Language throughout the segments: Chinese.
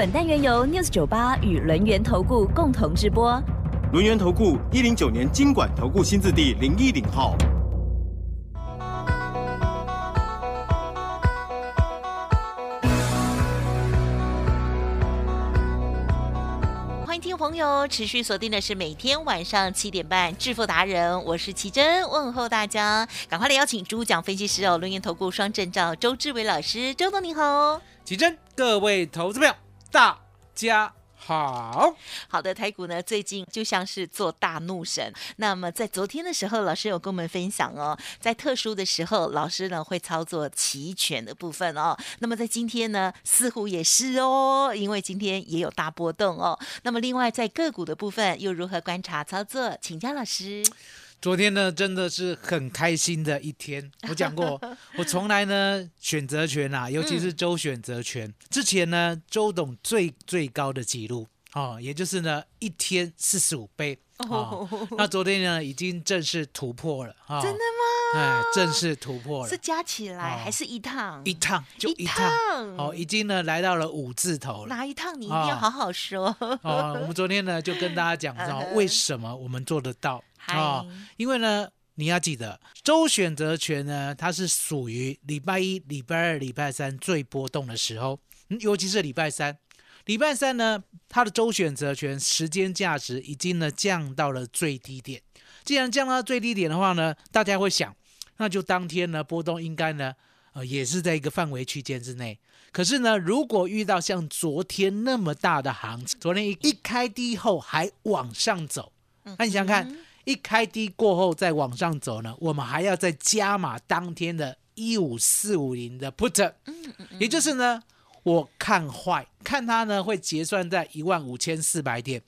本单元由 News 九八与轮源投顾共同直播。轮源投顾一零九年经管投顾新字第零一零号。欢迎听众朋友持续锁定的是每天晚上七点半《致富达人》，我是奇珍，问候大家，赶快来邀请主讲分析师哦，轮源投顾双证照周志伟老师，周总你好。奇珍，各位投资朋友，大家好。好的，台股呢最近就像是做大怒神。那么在昨天的时候，老师有跟我们分享哦，在特殊的时候，老师呢会操作期权的部分哦。那么在今天呢，似乎也是哦，因为今天也有大波动哦。那么另外在个股的部分又如何观察操作？请教老师。昨天呢，真的是很开心的一天。我讲过，我从来呢选择权啊，尤其是周选择权，之前呢周董最最高的记录哦，也就是呢一天四十五倍哦。那昨天呢已经正式突破了啊！真的吗？哎，正式突破了，是加起来哦还是一趟？一趟就一一趟趟哦，已经呢来到了五字头了。哪一趟你一定要好好说。哦，我们昨天呢就跟大家讲到，为什么我们做得到嗨哦？因为呢，你要记得周选择权呢，它是属于礼拜一、礼拜二、礼拜三最波动的时候，嗯尤其是礼拜三。礼拜三呢，它的周选择权时间价值已经呢降到了最低点。既然降到最低点的话呢，大家会想，那就当天呢波动应该呢，呃，也是在一个范围区间之内。可是呢，如果遇到像昨天那么大的行情，昨天一一开低后还往上走，那你想想看，一开低过后再往上走呢，我们还要再加码当天的一五四五零的 put，也就是呢，我看坏，看它呢会结算在一万五千四百点。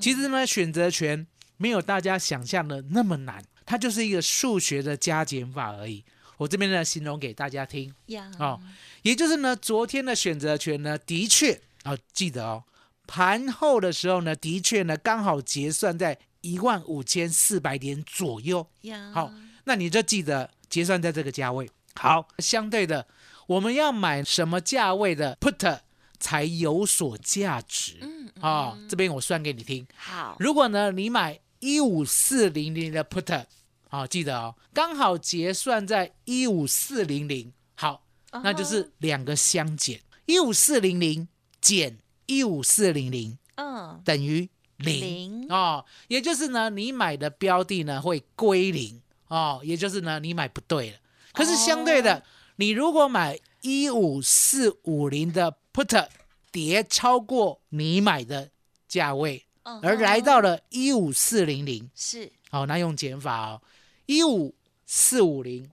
其实呢，选择权没有大家想象的那么难，它就是一个数学的加减法而已。我这边呢形容给大家听。呀哦，也就是呢，昨天的选择权呢，的确啊、记得哦，盘后的时候呢，的确呢，刚好结算在一万五千四百点左右。好，那你就记得结算在这个价位。好，相对的，我们要买什么价位的 put 才有所价值？嗯啊、这边我算给你听。好，如果呢，你买一五四零零的 put，好、记得哦，刚好结算在一五四零零，好，那就是两个相减，一五四零零减一五四零零嗯，等于零。零哦，也就是呢，你买的标的呢会归零。哦，也就是呢，你买不对了。可是相对的，你如果买一五四五零的 put 跌超过你买的价位，嗯而来到了一五四零零，是。好，那用减法哦，一五四五零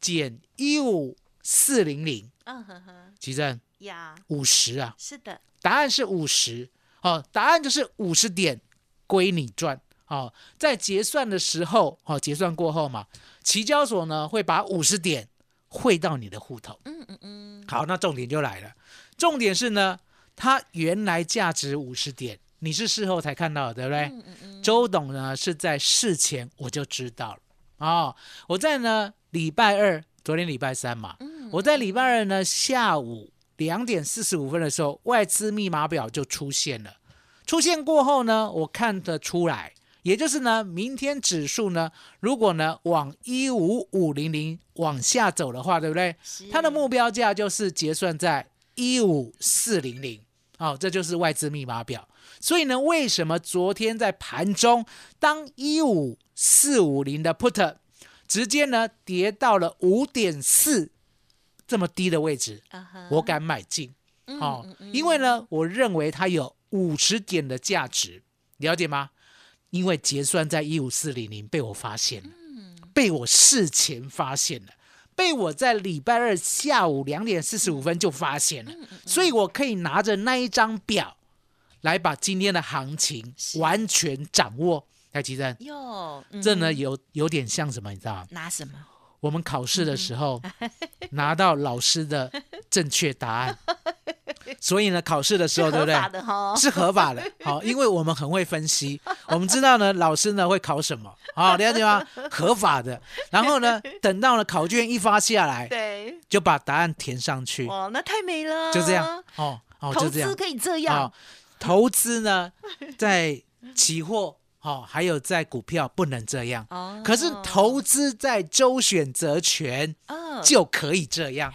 减一五四零零，嗯呵呵奇正呀，五十啊，是的，答案是五十，哦，答案就是五十点归你赚。哦，在结算的时候，哦，结算过后嘛，期交所呢会把五十点汇到你的户头。嗯嗯嗯，好，那重点就来了，重点是呢，它原来价值五十点，你是事后才看到的，对不对？嗯嗯嗯，周董呢是在事前我就知道了哦，我在呢礼拜二，昨天礼拜三嘛，嗯我在礼拜二呢下午两点四十五分的时候，外资密码表就出现了。出现过后呢，我看得出来，也就是呢，明天指数呢，如果呢往一五五零零往下走的话，对不对？是。它的目标价就是结算在一五四零零，哦，这就是外资密码表。所以呢，为什么昨天在盘中，当一五四五零的 put 直接呢跌到了五点四这么低的位置，我敢买进。嗯哦嗯，嗯。因为呢，我认为它有五十点的价值，了解吗？因为结算在一五四零零被我发现了，嗯被我事前发现了。被我在礼拜二下午两点四十五分就发现了，所以我可以拿着那一张表来把今天的行情完全掌握。台积电，哟，嗯这呢有有点像什么，你知道吗？拿什么？我们考试的时候拿到老师的正确答案，所以呢，考试的时候，对不对？是合法的，好，因为我们很会分析，我们知道呢，老师呢会考什么，好，了解吗？合法的，然后呢，等到了考卷一发下来，对，就把答案填上去，哇，那太美了，就这样，哦哦，就这样。资，可以这样。哦，，投资呢，在期货，哦，还有在股票不能这样，哦。可是投资在周选择权嗯，就可以这样。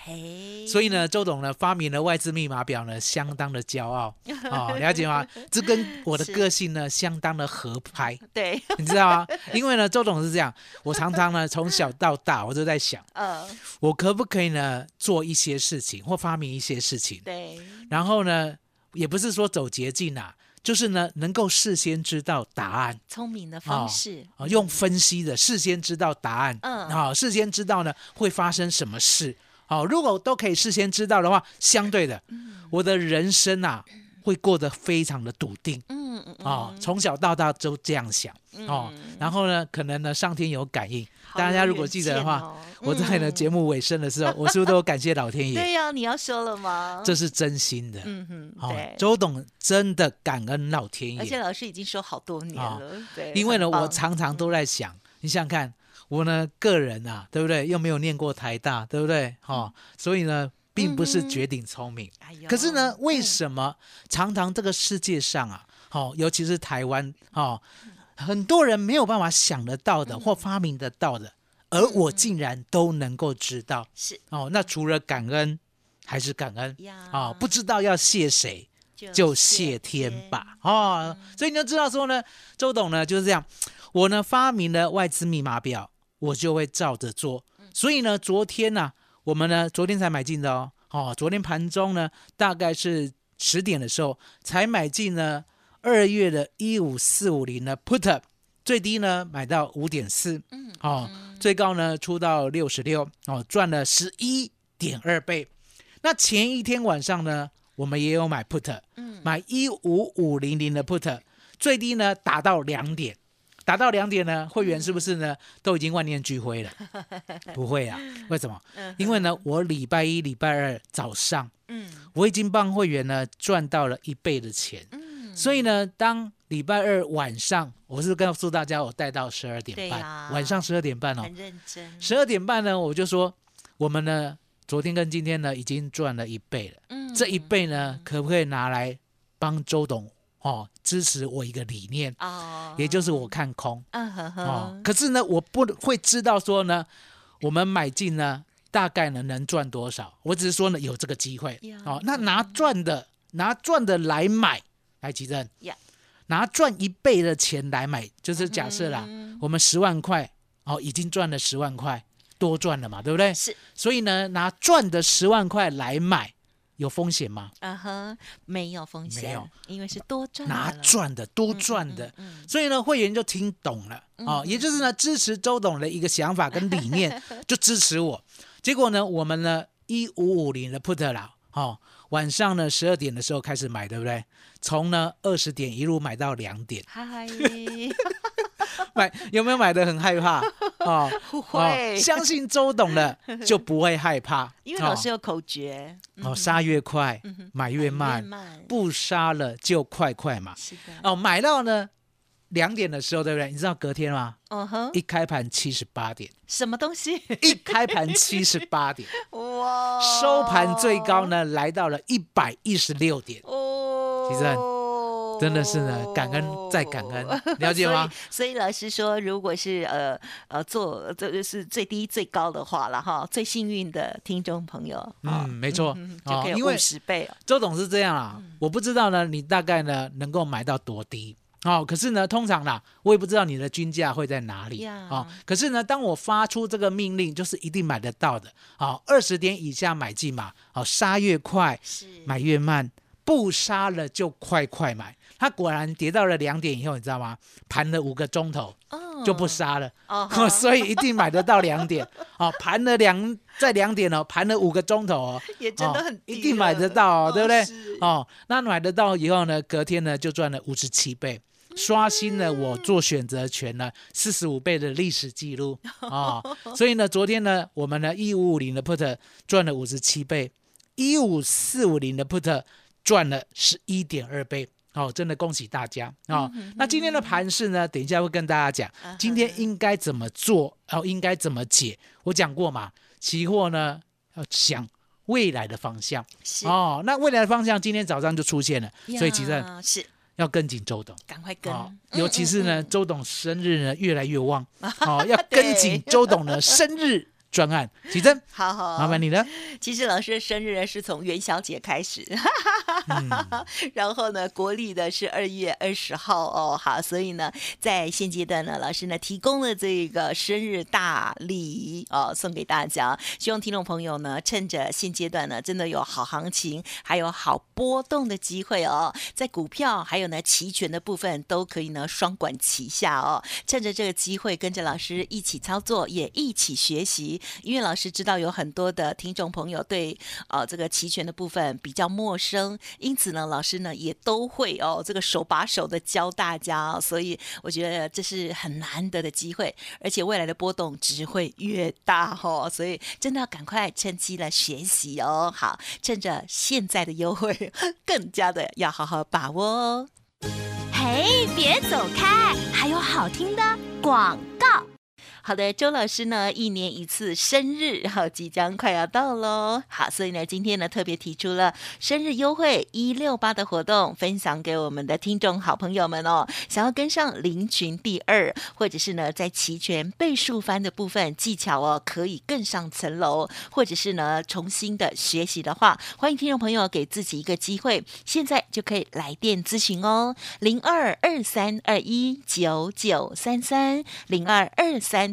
所以呢，周董呢发明了外资密码表呢，相当的骄傲。哦，了解吗？这跟我的个性呢相当的合拍，对，你知道吗？因为呢，周董是这样，我常常呢从小到大，我就在想，呃，我可不可以呢做一些事情或发明一些事情，对，然后呢，也不是说走捷径啊，就是呢能够事先知道答案。聪明的方式，啊，用分析的事先知道答案，嗯。啊，事先知道呢会发生什么事，好、如果都可以事先知道的话，相对的，我的人生啊会过得非常的笃定。嗯嗯嗯，啊，从小到大都这样想哦，然后呢，可能呢上天有感应，大家如果远记得的话，我在呢嗯节目尾声的时候，我是不是都有感谢老天爷？对呀，你要说了吗？这是真心的，嗯哼，哦对，，周董真的感恩老天爷。而且，老师已经说好多年哦了，对，因为呢，我常常都在想，你想想看，我呢个人啊，对不对？又没有念过台大，对不对？哦，所以呢，并不是嗯绝顶聪明。哎可是呢，为嗯什么常常这个世界上啊，哦，尤其是台湾哦，很多人没有办法想得到嗯的或发明得到的，而我竟然都能够知道是哦。那除了感恩，还是感恩啊哦，不知道要谢谁。就谢天吧，哦，所以你就知道说呢，周董呢就是这样，我呢发明了外资密码表，我就会照着做。所以呢，昨天呢、我们呢昨天才买进的哦，哦，昨天盘中呢大概是十点的时候才买进呢二月的一五四五零的 put，最低呢买到五点四，嗯哦，最高呢出到六十六，哦，赚了十一点二倍。那前一天晚上呢，我们也有买 put，嗯。买一五五零零的 put，最低呢达到两点，达到两点呢，会员是不是呢都已经万念俱灰了？不会啊，为什么？因为呢，我礼拜一、礼拜二早上，嗯。我已经帮会员呢赚到了一倍的钱，嗯，所以呢，当礼拜二晚上，我是告诉大家，我带到十二点半，晚上十二点半哦，很认真，十二点半呢，我就说我们呢，昨天跟今天呢，已经赚了一倍了。嗯。这一倍呢，可不可以拿来帮周董哦支持我一个理念，哦，也就是我看空嗯呵哦。，可是呢，我不会知道说呢，我们买进呢，大概呢能赚多少。我只是说呢有这个机会哦，那拿赚的拿赚的来买，来吉正呀，拿赚一倍的钱来买，就是假设啦，嗯我们十万块哦，已经赚了十万块，多赚了嘛，对不对？是，所以呢，拿赚的十万块来买，有风险吗？嗯哼，没有风险，没有，因为是多赚拿了，赚的，多赚的。嗯，嗯所以呢，会员就听懂了哦，也就是呢，支持周董的一个想法跟理念，就支持我。结果呢，我们呢一五五零的 put 了，哦，晚上呢十二点的时候开始买，对不对？从呢二十点一路买到两点，嗨，买有没有买的很害怕？哦，不哦会，相信周董的就不会害怕，因为老哦师有口诀，哦，杀越快，买越慢，慢，不杀了就快快嘛。是的，哦，买到呢两点的时候，对不对？你知道隔天吗？嗯哼，一开盘七十八点，什么东西？一开盘七十八点，哇，收盘最高呢来到了一百一十六点，哦，其实真的是呢感恩再感恩了解吗 所以？所以老师说，如果是呃呃做这就是最低最高的话了哈，最幸运的听众朋友，嗯，没错嗯，就可以因为有五十倍哦。周董是这样啊，嗯我不知道呢，你大概呢能够买到多低。哦，可是呢，通常啦，我也不知道你的均价会在哪里啊哦。可是呢，当我发出这个命令，就是一定买得到的。好、二十点以下买进嘛，好、杀越快，是买越慢，不杀了就快快买。它果然跌到了两点以后，你知道吗？盘了五个钟头，嗯就不杀了。哦 所以一定买得到两点哦，盘了两在两点哦，盘了五个钟头哦，也真的哦很低一定买得到哦，对不对是？哦，那买得到以后呢，隔天呢就赚了五十七倍。刷新了我做选择权呢四十五倍的历史记录啊、所以呢，昨天呢，我们呢一五五零的 put 赚了五十七倍，一五四五零的 put 赚了十一点二倍。哦，真的恭喜大家哦！那今天的盘市呢？等一下会跟大家讲，今天应该怎么做，然、后应该怎么解。我讲过嘛，期货呢要想未来的方向是哦。那未来的方向今天早上就出现了，所以其实是要跟紧周董。赶快跟尤其是呢，嗯周董生日呢越来越旺，哦，要跟紧周董的生日专案。启真，好好，麻烦你了。其实老师的生日呢是从元宵节开始，嗯 然后呢，国历的是二月二十号哦，好，所以呢，在现阶段呢，老师呢提供了这个生日大礼哦，送给大家，希望听众朋友呢，趁着现阶段呢，真的有好行情，还有好波动的机会哦，在股票还有呢期权的部分都可以呢双管齐下哦，趁着这个机会，跟着老师一起操作，也一起学习，因为老师知道有很多的听众朋友对呃这个期权的部分比较陌生，因此呢，老师呢也都会哦这个手把手的教大家、所以我觉得这是很难得的机会，而且未来的波动只会越大哦，所以真的要赶快趁机来学习哦。好，趁着现在的优惠，更加的要好好把握哦。嘿，别走开，还有好听的广告。好的，周老师呢，一年一次生日，好，即将快要到喽。好，所以呢，今天呢，特别提出了生日优惠一六八的活动，分享给我们的听众好朋友们哦。想要跟上林群第二，或者是呢，在齐全倍数翻的部分技巧哦，可以更上层楼，或者是呢，重新的学习的话，欢迎听众朋友给自己一个机会，现在就可以来电咨询哦，零二二三二一九九三三零二二三。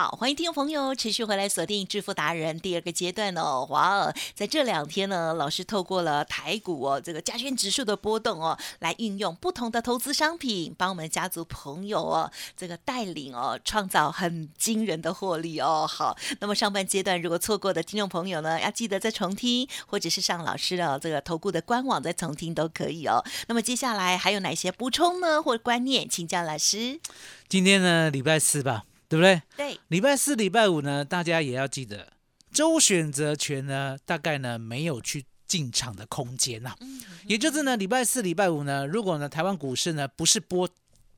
好，欢迎听众朋友持续回来锁定致富达人第二个阶段哦。哇哦，在这两天呢，老师透过了台股哦这个加权指数的波动哦，来运用不同的投资商品，帮我们家族朋友哦这个带领哦，创造很惊人的获利哦。好，那么上半阶段如果错过的听众朋友呢，要记得再重听，或者是上老师的这个投顾的官网再重听都可以哦。那么接下来还有哪些补充呢，或观念，请教老师。今天呢，礼拜四吧，对不对？对，礼拜四、礼拜五呢，大家也要记得，周选择权呢，大概呢没有去进场的空间呐、也就是呢，礼拜四、礼拜五呢，如果呢台湾股市呢不是波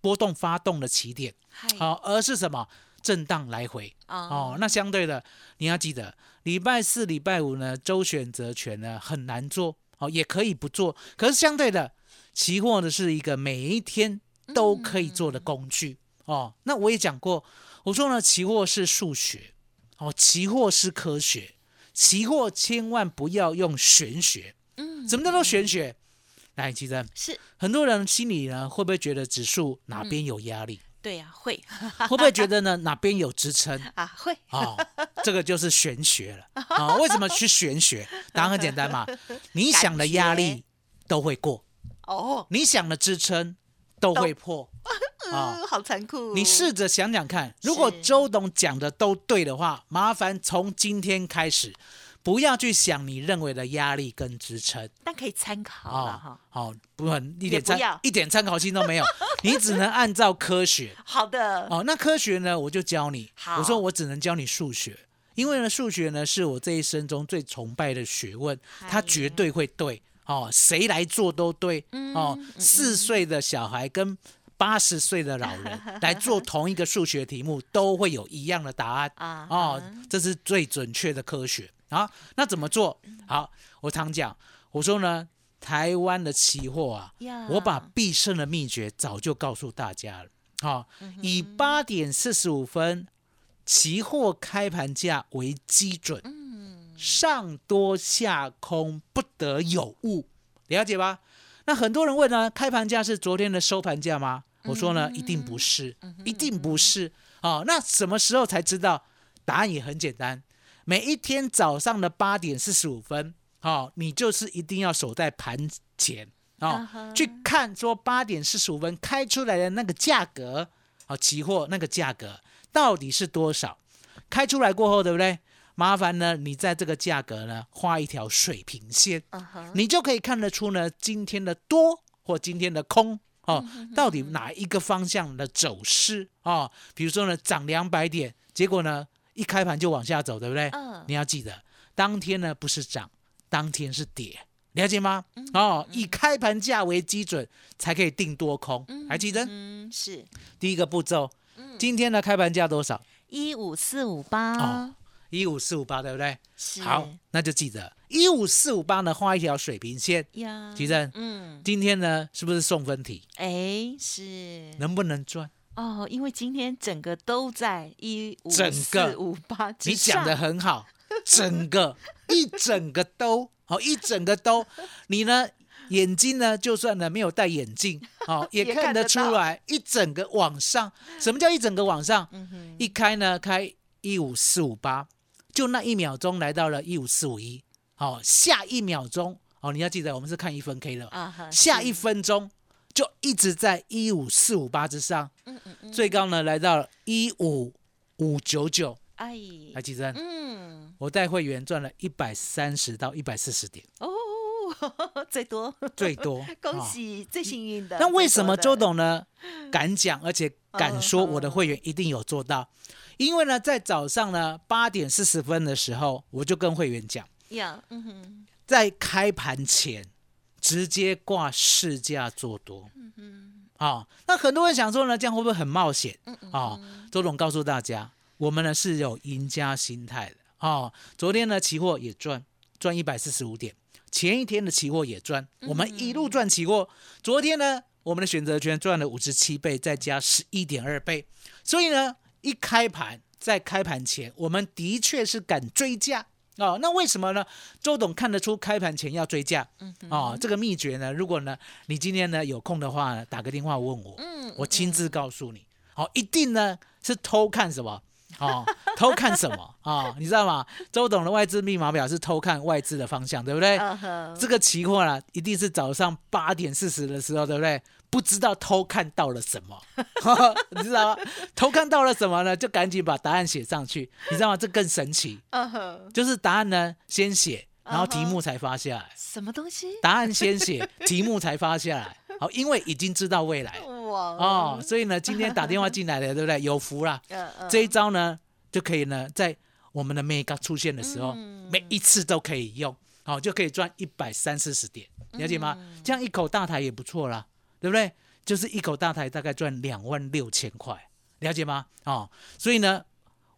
波动发动的起点，嗨。好、而是什么？震荡来回。哦，那相对的你要记得，礼拜四、礼拜五呢周选择权呢很难做哦，也可以不做，可是相对的，期货呢是一个每一天都可以做的工具。哦，那我也讲过，我说呢，期货是数学，哦，期货是科学，期货千万不要用玄学。嗯什么叫做玄学？来，其实是很多人心里呢，会不会觉得指数哪边有压力？对呀、会 会不会觉得呢哪边有支撑？啊，会哦，这个就是玄学了啊、为什么去玄学？答案很简单嘛，你想的压力都会过，哦，你想的支撑都会破啊。嗯，好残酷。你试着想想看，如果周董讲的都对的话，麻烦从今天开始，不要去想你认为的压力跟支撑但可以参考了啊哈。，好，不很一点参一点参考性都没有，你只能按照科学好的，哦。那科学呢，我就教你，好我说我只能教你数学，因为呢，数学呢是我这一生中最崇拜的学问，它绝对会对哦，谁来做都对哦。四岁的小孩跟八十岁的老人 来做同一个数学题目，都会有一样的答案啊哦，这是最准确的科学啊。那怎么做？好，我常讲，我说呢，台湾的期货啊，我把必胜的秘诀早就告诉大家了。好、以八点四十五分期货开盘价为基准，上多下空不得有误，了解吧？那很多人问呢，开盘价是昨天的收盘价吗？我说呢，一定不是，一定不是。哦，那什么时候才知道？答案也很简单，每一天早上的八点四十五分，哦，你就是一定要守在盘前，哦去看说八点四十五分开出来的那个价格，哦，期货那个价格到底是多少？开出来过后，对不对？麻烦呢，你在这个价格呢画一条水平线，你就可以看得出呢今天的多或今天的空哦，到底哪一个方向的走势哦？比如说呢涨两百点，结果呢一开盘就往下走，对不对？嗯你要记得，当天呢不是涨，当天是跌，了解吗？哦，以开盘价为基准，才可以定多空，还记得？嗯，是第一个步骤，今天的开盘价多少？一五四五八哦，一五四五八，对不对？是好，那就记得一五四五八呢，画一条水平线。呀，吉正，嗯，今天呢是不是送分题？哎，是能不能赚？哦，因为今天整个都在一五四五八你讲的很好，整个一整个都哦，一整个都，你呢眼睛呢就算呢没有戴眼镜哦，也也看得出来一整个往上。什么叫一整个往上？嗯一开呢开一五四五八，就那一秒钟来到了一五四五一，好，下一秒钟哦，你要记得我们是看一分 K 的，下一分钟就一直在一五四五八之上，嗯嗯嗯，最高呢来到了一五五九九，哎，来记得。嗯，我带会员赚了一百三十到一百四十点，哦，最多，最多。恭哦喜最幸运的。那为什么周董呢敢讲，而且敢说我的会员一定有做到？因为呢，在早上呢八点四十分的时候，我就跟会员讲，呀？嗯哼，在开盘前直接挂市价做多。啊、那很多人想说呢，这样会不会很冒险？啊、周董告诉大家，我们呢是有赢家心态的。哦，昨天呢期货也赚，赚一百四十五点，前一天的期货也赚，我们一路赚期货。昨天呢，我们的选择权赚了五十七倍，再加十一点二倍，所以呢，一开盘在开盘前，我们的确是敢追价。哦，那为什么呢？周董看得出开盘前要追价，哦，这个秘诀呢，如果呢你今天呢有空的话呢，打个电话问我，嗯我亲自告诉你，好、一定呢是偷看什么，哦，偷看什么 啊、你知道吗？周董的外资密码表是偷看外资的方向，对不对？这个期货啦，一定是早上八点四十的时候，对不对？不知道偷看到了什么，你知道吗？偷看到了什么呢？就赶紧把答案写上去，你知道吗？这更神奇，就是答案呢先写，然后题目才发下来。什么东西？答案先写，题目才发下来。好，因为已经知道未来哇哦，，所以呢，今天打电话进来的，对不对？有福啦。嗯嗯，这一招呢，就可以呢，在我们的 mega 出现的时候，嗯每一次都可以用，好、就可以赚一百三四十点，了解吗？嗯这样一口大台也不错啦，对不对？就是一口大台大概赚两万六千块，了解吗？哦，所以呢，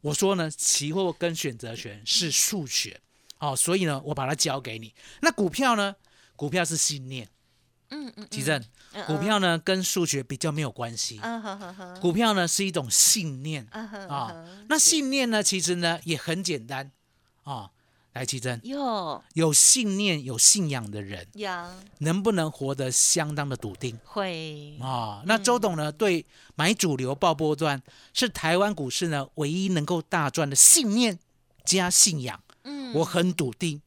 我说呢，期货跟选择权是数学，哦，所以呢，我把它交给你。那股票呢？股票是信念，嗯嗯，奇正，嗯股，票呢跟数学比较没有关系，股票呢是一种信念。啊那信念呢，其实呢也很简单。啊。来，奇珍，哟。有信念、有信仰的人，呀。能不能活得相当的笃定？会。啊？那周董呢，对买主流爆波段是台湾股市呢唯一能够大赚的信念加信仰，嗯。我很笃定。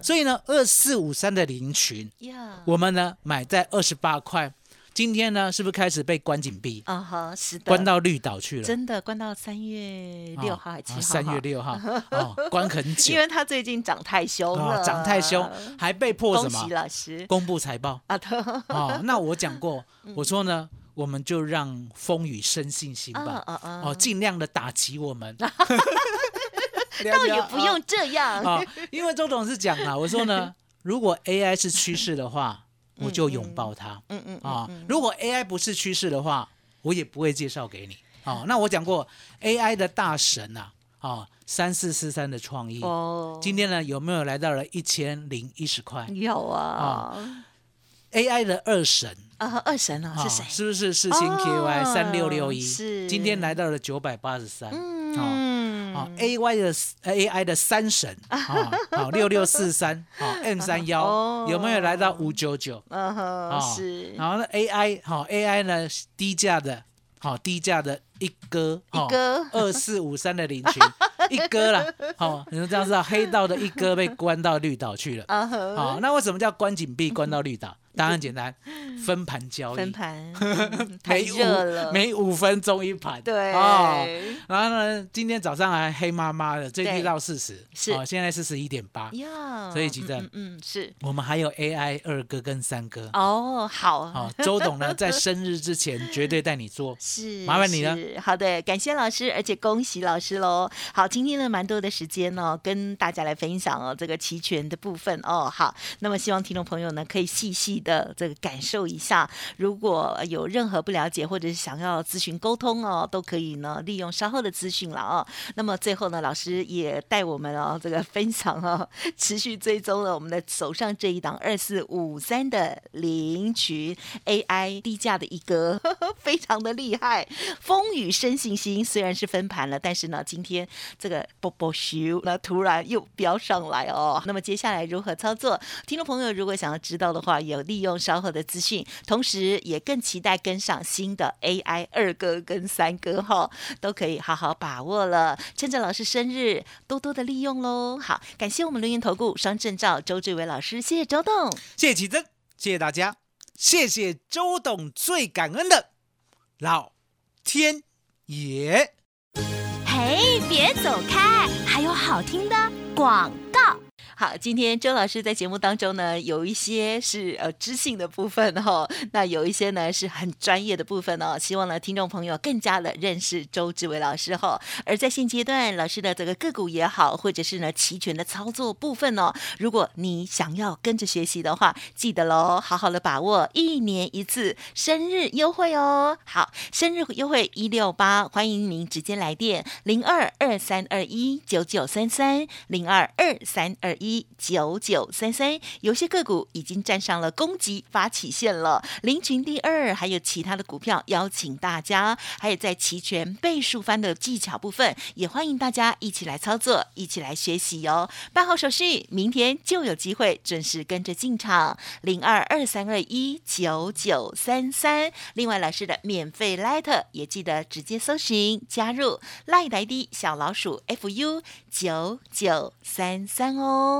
呀所以呢，二四五三的林群，呀，我们呢买在二十八块，今天呢是不是开始被关紧闭，啊哈是的，关到绿岛去了？真的关到三月六号还是七号？三、月，六号 哦，关很久因。为他最近涨太凶哦了，，涨太凶，还被迫什么喜老师公布财报啊！特哦。那我讲过，嗯我说呢，我们就让风雨生信心啊吧，啊啊！哦，尽量的打击我们。倒也不用这样，啊，因为周董是讲啊，我说呢，如果 AI 是趋势的话，我就拥抱它嗯嗯啊；如果 AI 不是趋势的话，我也不会介绍给你。哦，那我讲过 AI 的大神呐、啊，哦，三四四三的创意，哦，今天呢有没有来到了一千零一十块有啊，？AI 的二神啊，二神啊啊是谁？是不是四星 KY 哦三六六一？是今天来到了九百八十三。嗯，啊，A Y 的呃 AI 的三神啊，好六六四三，啊 M 三幺哦有没有来到五九九？嗯哼，啊，是然后呢 AI 好 AI 呢低价的，好低价的一哥，一哥二四五三的领群一哥啦，好，你们这样知道黑道的一哥被关到绿岛去了。啊呵，好，那为什么叫关紧闭关到绿岛？答案简单，分盘交易，分盘嗯 太热了，每五分钟一盘。对哦，然后呢，今天早上还黑麻麻的，最对低到四十，是哦，现在是十一点八。呀，所以几阵嗯是我们还有 AI 二哥跟三哥。哦，好好，周董呢在 生日之前绝对带你做。是，麻烦你了是。好的，感谢老师，而且恭喜老师喽。好，今天呢蛮多的时间哦，跟大家来分享哦这个期权的部分哦。好，那么希望听众朋友呢可以细细的这个感受一下，如果有任何不了解或者是想要咨询沟通哦，都可以呢利用稍后的资讯了哦。那么最后呢，老师也带我们哦这个分享哦，持续追踪了我们的手上这一档二四五三的林群 AI 低价的一个，非常的厉害，风雨生信心。虽然是分盘了，但是呢，今天这个波波修那突然又飙上来哦。那么接下来如何操作？听众朋友如果想要知道的话，有利用稍后的资讯，同时也更期待跟上新的 AI 二哥跟三哥哈、都可以好好把握了。趁着老师生日，多多的利用喽。好，感谢我们留言投顾双证照周志伟老师，谢谢周董。谢谢启真，谢谢大家，谢谢周董，最感恩的老天爷。嘿，别走开，还有好听的广告。好，今天周老师在节目当中呢，有一些是呃知性的部分哈、哦，那有一些呢是很专业的部分哦。希望呢听众朋友更加的认识周志伟老师哈、而在现阶段，老师的这个个股也好，或者是呢期权的操作部分哦，如果你想要跟着学习的话，记得喽，好好的把握一年一次生日优惠哦。好，生日优惠一六八，欢迎您直接来电零二二三二一九九三三零二二三二一一九九三三。有些个股已经站上了攻击发起线了，林群第二，还有其他的股票，邀请大家，还有在期权倍数翻的技巧部分，也欢迎大家一起来操作，一起来学习哦。办好手续，明天就有机会准时跟着进场，零二二三二一九九三三。另外，老师的免费 Light 也记得直接搜寻加入 Light ID 小老鼠 fu 九九三三哦。